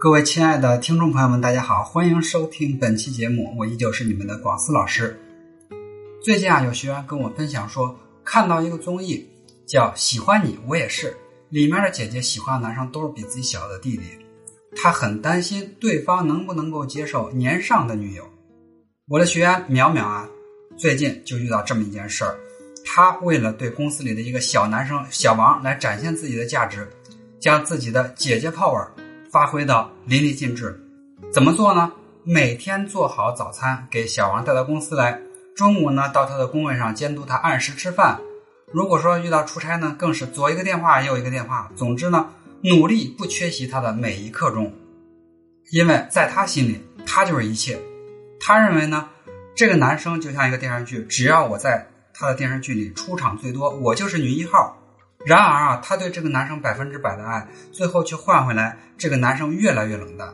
各位亲爱的听众朋友们，大家好，欢迎收听本期节目，我依旧是你们的广思老师。最近啊，有学员跟我分享说，看到一个综艺叫《喜欢你我也是》，里面的姐姐喜欢的男生都是比自己小的弟弟，她很担心对方能不能够接受年上的女友。我的学员淼淼啊，最近就遇到这么一件事儿，她为了对公司里的一个小男生小王来展现自己的价值，将自己的姐姐泡味儿。发挥到淋漓尽致，怎么做呢？每天做好早餐给小王带到公司来，中午呢到他的工位上监督他按时吃饭。如果说遇到出差呢，更是左一个电话右一个电话。总之呢，努力不缺席他的每一刻钟，因为在他心里，他就是一切。他认为呢，这个男生就像一个电视剧，只要我在他的电视剧里出场最多，我就是女一号。然而啊，她对这个男生百分之百的爱，最后却换回来这个男生越来越冷淡。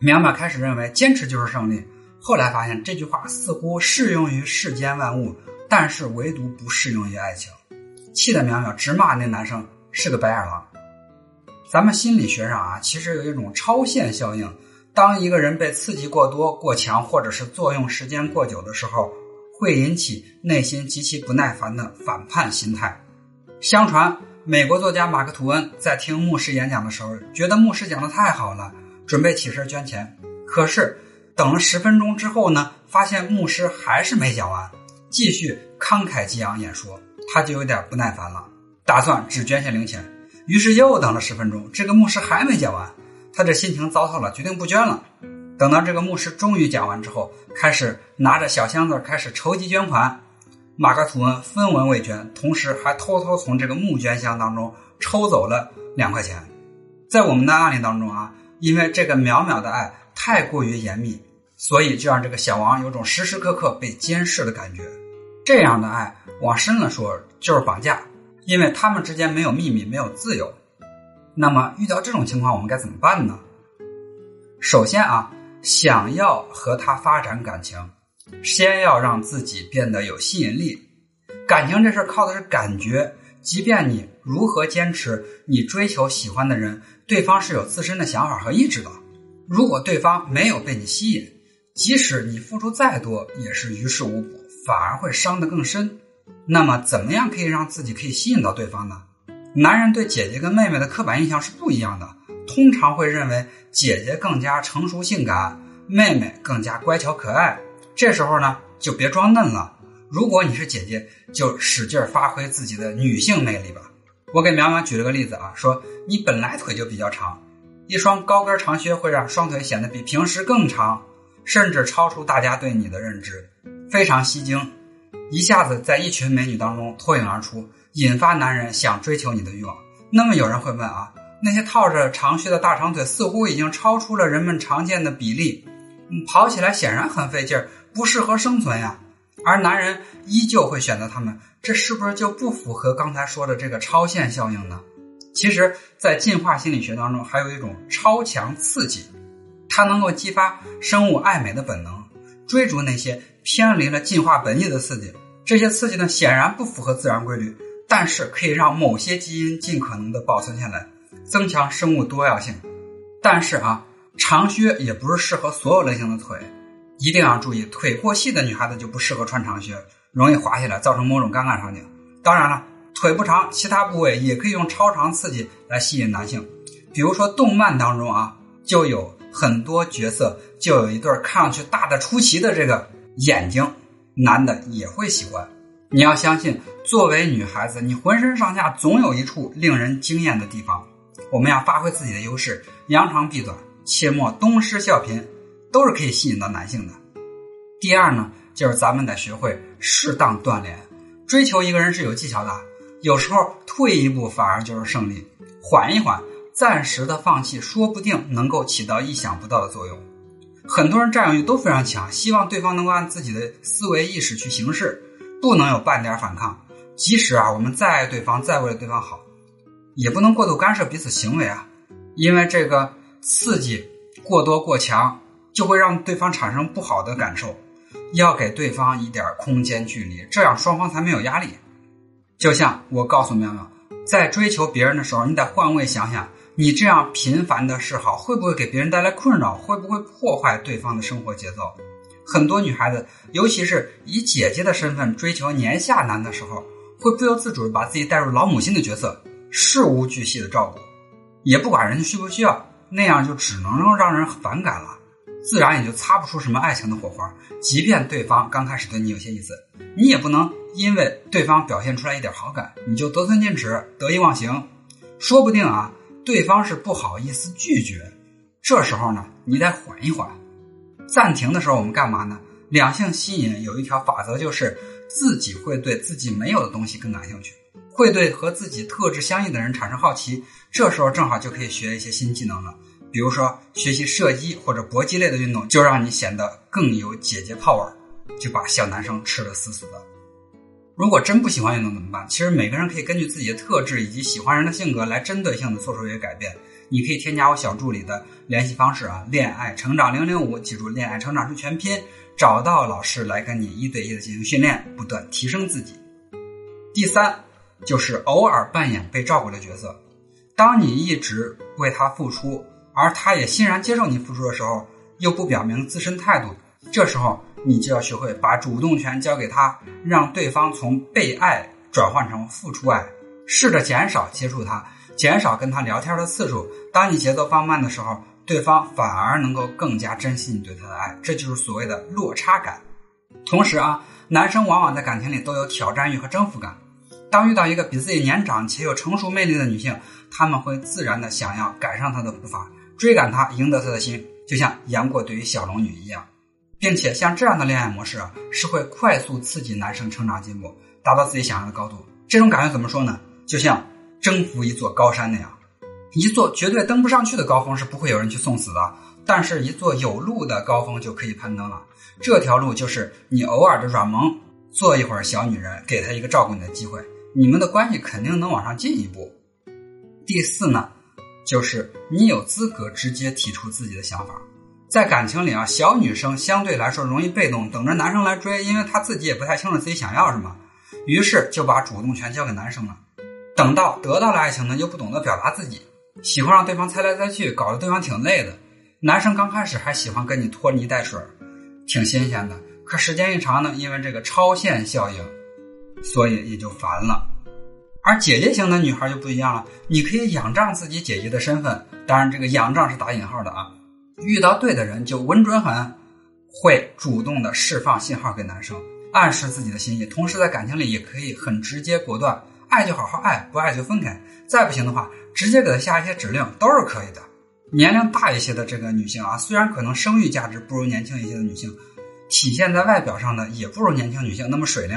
淼淼开始认为坚持就是胜利，后来发现这句话似乎适用于世间万物，但是唯独不适用于爱情。气得淼淼直骂那男生是个白眼狼。咱们心理学上啊，其实有一种超限效应，当一个人被刺激过多、过强，或者是作用时间过久的时候，会引起内心极其不耐烦的反叛心态。相传，美国作家马克·吐温在听牧师演讲的时候，觉得牧师讲的太好了，准备起身捐钱。可是等了十分钟之后呢，发现牧师还是没讲完，继续慷慨激昂演说，他就有点不耐烦了，打算只捐献零钱。于是又等了十分钟，这个牧师还没讲完，他这心情糟透了，决定不捐了。等到这个牧师终于讲完之后，开始拿着小箱子开始筹集捐款。马克吐温分文未捐，同时还偷偷从这个募捐箱当中抽走了两块钱。在我们的案例当中啊，因为这个淼淼的爱太过于严密，所以就让这个小王有种时时刻刻被监视的感觉。这样的爱往深了说就是绑架，因为他们之间没有秘密，没有自由。那么遇到这种情况，我们该怎么办呢？首先啊，想要和他发展感情。先要让自己变得有吸引力，感情这事儿靠的是感觉。即便你如何坚持，你追求喜欢的人，对方是有自身的想法和意志的。如果对方没有被你吸引，即使你付出再多，也是于事无补，反而会伤得更深。那么，怎么样可以让自己可以吸引到对方呢？男人对姐姐跟妹妹的刻板印象是不一样的，通常会认为姐姐更加成熟性感，妹妹更加乖巧可爱。这时候呢，就别装嫩了。如果你是姐姐，就使劲发挥自己的女性魅力吧。我给苗苗举了个例子啊，说你本来腿就比较长，一双高跟长靴会让双腿显得比平时更长，甚至超出大家对你的认知，非常吸睛，一下子在一群美女当中脱颖而出，引发男人想追求你的欲望。那么有人会问啊，那些套着长靴的大长腿似乎已经超出了人们常见的比例，跑起来显然很费劲儿。不适合生存呀，而男人依旧会选择他们，这是不是就不符合刚才说的这个超限效应呢？其实，在进化心理学当中，还有一种超强刺激，它能够激发生物爱美的本能，追逐那些偏离了进化本意的刺激。这些刺激呢，显然不符合自然规律，但是可以让某些基因尽可能的保存下来，增强生物多样性。但是啊，长靴也不是适合所有类型的腿。一定要注意，腿过细的女孩子就不适合穿长靴，容易滑下来，造成某种尴尬场景。当然了，腿不长，其他部位也可以用超长刺激来吸引男性。比如说，动漫当中啊，就有很多角色就有一对看上去大的出奇的这个眼睛，男的也会喜欢。你要相信，作为女孩子，你浑身上下总有一处令人惊艳的地方。我们要发挥自己的优势，扬长避短，切莫东施效颦。都是可以吸引到男性的。第二呢，就是咱们得学会适当锻炼。追求一个人是有技巧的，有时候退一步反而就是胜利。缓一缓，暂时的放弃，说不定能够起到意想不到的作用。很多人占有欲都非常强，希望对方能够按自己的思维意识去行事，不能有半点反抗。即使啊，我们再爱对方，再为了对方好，也不能过度干涉彼此行为啊，因为这个刺激过多过强。就会让对方产生不好的感受，要给对方一点空间距离，这样双方才没有压力。就像我告诉苗苗，在追求别人的时候，你得换位想想，你这样频繁的示好，会不会给别人带来困扰？会不会破坏对方的生活节奏？很多女孩子，尤其是以姐姐的身份追求年下男的时候，会不由自主的把自己带入老母亲的角色，事无巨细的照顾，也不管人家需不需要，那样就只能让人反感了，自然也就擦不出什么爱情的火花。即便对方刚开始对你有些意思，你也不能因为对方表现出来一点好感，你就得寸进尺、得意忘形，说不定啊。对方是不好意思拒绝，这时候呢，你得缓一缓。暂停的时候，我们干嘛呢？两性吸引有一条法则，就是自己会对自己没有的东西更感兴趣，会对和自己特质相应的人产生好奇。这时候正好就可以学一些新技能了，比如说学习射击或者搏击类的运动，就让你显得更有姐姐 power，就把小男生吃的死死的。如果真不喜欢运动怎么办？其实每个人可以根据自己的特质以及喜欢人的性格来针对性的做出一些改变。你可以添加我小助理的联系方式啊，恋爱成长零零五，记住恋爱成长是全拼，找到老师来跟你一对一的进行训练，不断提升自己。第三，就是偶尔扮演被照顾的角色。当你一直为他付出，而他也欣然接受你付出的时候，又不表明自身态度，这时候。你就要学会把主动权交给他，让对方从被爱转换成付出爱，试着减少接触他，减少跟他聊天的次数。当你节奏放慢的时候，对方反而能够更加珍惜你对他的爱，这就是所谓的落差感。同时啊，男生往往在感情里都有挑战欲和征服感，当遇到一个比自己年长且有成熟魅力的女性，他们会自然的想要赶上她的步伐，追赶她，赢得她的心，就像杨过对于小龙女一样。并且像这样的恋爱模式啊，是会快速刺激男生成长进步，达到自己想要的高度。这种感觉怎么说呢？就像征服一座高山那样，一座绝对登不上去的高峰是不会有人去送死的，但是一座有路的高峰就可以攀登了。这条路就是你偶尔的软萌，做一会儿小女人，给她一个照顾你的机会，你们的关系肯定能往上进一步。第四呢，就是你有资格直接提出自己的想法。在感情里啊，小女生相对来说容易被动，等着男生来追，因为她自己也不太清楚自己想要什么，于是就把主动权交给男生了。等到得到了爱情呢，又不懂得表达自己，喜欢让对方猜来猜去，搞得对方挺累的。男生刚开始还喜欢跟你拖泥带水，挺新鲜的，可时间一长呢，因为这个超限效应，所以也就烦了。而姐姐型的女孩就不一样了，你可以仰仗自己姐姐的身份，当然这个仰仗是打引号的啊。遇到对的人就稳准狠，会主动的释放信号给男生，暗示自己的心意。同时在感情里也可以很直接果断，爱就好好爱，不爱就分开。再不行的话，直接给他下一些指令都是可以的。年龄大一些的这个女性啊，虽然可能生育价值不如年轻一些的女性，体现在外表上呢也不如年轻女性那么水灵。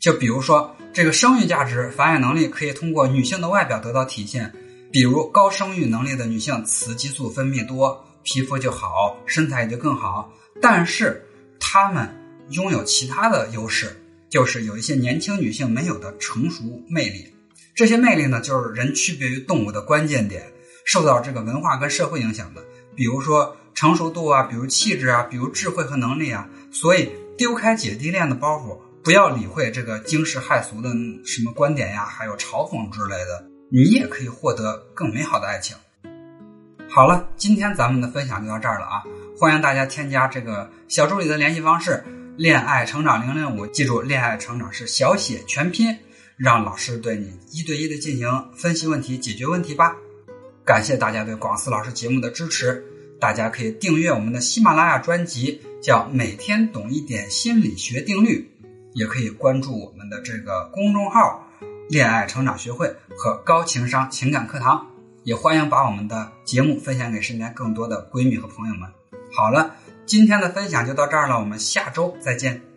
就比如说这个生育价值、繁衍能力可以通过女性的外表得到体现，比如高生育能力的女性，雌激素分泌多。皮肤就好，身材也就更好，但是她们拥有其他的优势，就是有一些年轻女性没有的成熟魅力。这些魅力呢，就是人区别于动物的关键点，受到这个文化跟社会影响的。比如说成熟度啊，比如气质啊，比如智慧和能力啊。所以丢开姐弟恋的包袱，不要理会这个惊世骇俗的什么观点呀，还有嘲讽之类的，你也可以获得更美好的爱情。好了，今天咱们的分享就到这儿了啊！欢迎大家添加这个小助理的联系方式“恋爱成长零零五”，记住，恋爱成长是小写全拼，让老师对你一对一的进行分析问题、解决问题吧。感谢大家对广思老师节目的支持，大家可以订阅我们的喜马拉雅专辑，叫“每天懂一点心理学定律”，也可以关注我们的这个公众号“恋爱成长学会”和“高情商情感课堂”。也欢迎把我们的节目分享给身边更多的闺蜜和朋友们。好了，今天的分享就到这儿了，我们下周再见。